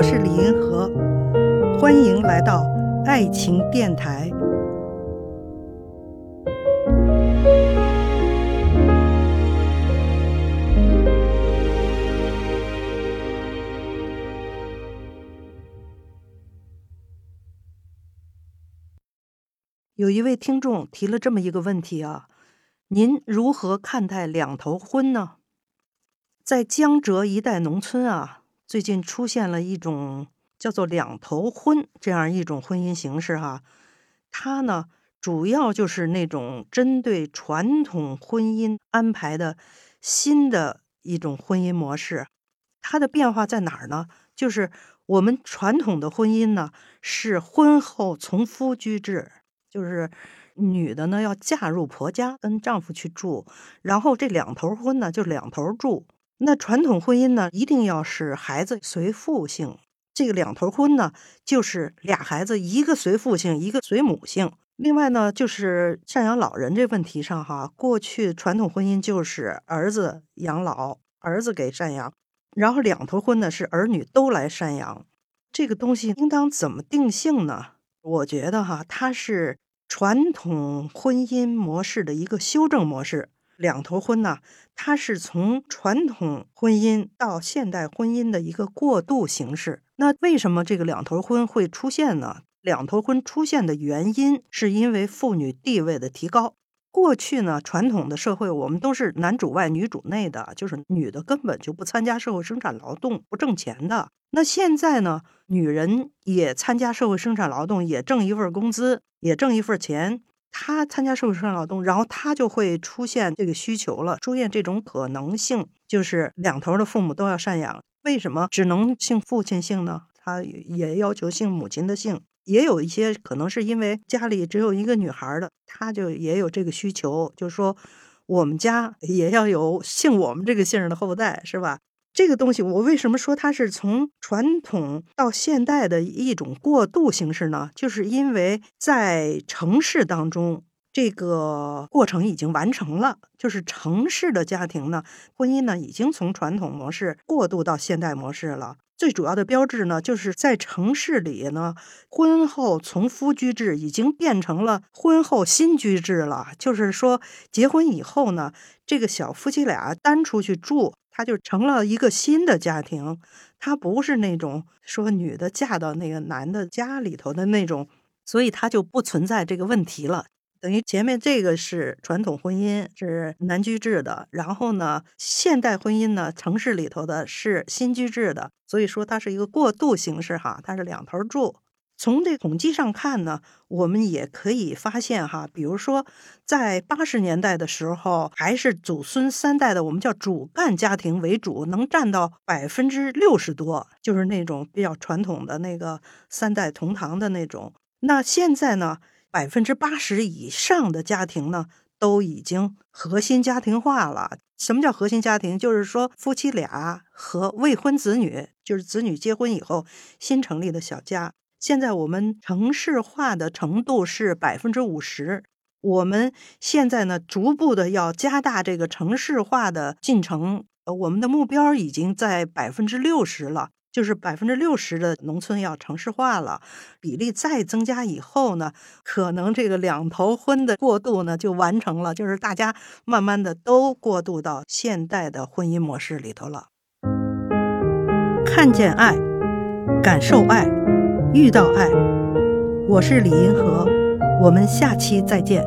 我是李银河，欢迎来到爱情电台。有一位听众提了这么一个问题啊，您如何看待两头婚呢？在江浙一带农村啊。最近出现了一种叫做“两头婚”这样一种婚姻形式，哈，它呢主要就是那种针对传统婚姻安排的新的一种婚姻模式。它的变化在哪儿呢？就是我们传统的婚姻呢是婚后从夫居制，就是女的呢要嫁入婆家跟丈夫去住，然后这两头婚呢就两头住。那传统婚姻呢，一定要是孩子随父姓。这个两头婚呢，就是俩孩子，一个随父姓，一个随母姓。另外呢，就是赡养老人这问题上，哈，过去传统婚姻就是儿子养老，儿子给赡养，然后两头婚呢是儿女都来赡养。这个东西应当怎么定性呢？我觉得哈，它是传统婚姻模式的一个修正模式。两头婚呢，它是从传统婚姻到现代婚姻的一个过渡形式。那为什么这个两头婚会出现呢？两头婚出现的原因是因为妇女地位的提高。过去呢，传统的社会我们都是男主外女主内的，就是女的根本就不参加社会生产劳动，不挣钱的。那现在呢，女人也参加社会生产劳动，也挣一份工资，也挣一份钱。他参加社会生产劳动，然后他就会出现这个需求了，出现这种可能性，就是两头的父母都要赡养。为什么只能姓父亲姓呢？他也要求姓母亲的姓。也有一些可能是因为家里只有一个女孩的，他就也有这个需求，就是说我们家也要有姓我们这个姓的后代，是吧？这个东西，我为什么说它是从传统到现代的一种过渡形式呢？就是因为在城市当中，这个过程已经完成了，就是城市的家庭呢，婚姻呢，已经从传统模式过渡到现代模式了。最主要的标志呢，就是在城市里呢，婚后从夫居制已经变成了婚后新居制了。就是说，结婚以后呢，这个小夫妻俩单出去住。他就成了一个新的家庭，他不是那种说女的嫁到那个男的家里头的那种，所以他就不存在这个问题了。等于前面这个是传统婚姻是男居制的，然后呢，现代婚姻呢，城市里头的是新居制的，所以说它是一个过渡形式哈，它是两头住。从这统计上看呢，我们也可以发现哈，比如说在八十年代的时候，还是祖孙三代的，我们叫主干家庭为主，能占到百分之六十多，就是那种比较传统的那个三代同堂的那种。那现在呢，百分之八十以上的家庭呢，都已经核心家庭化了。什么叫核心家庭？就是说夫妻俩和未婚子女，就是子女结婚以后新成立的小家。现在我们城市化的程度是百分之五十，我们现在呢逐步的要加大这个城市化的进程，呃，我们的目标已经在百分之六十了，就是百分之六十的农村要城市化了，比例再增加以后呢，可能这个两头婚的过渡呢就完成了，就是大家慢慢的都过渡到现代的婚姻模式里头了，看见爱，感受爱。遇到爱，我是李银河，我们下期再见。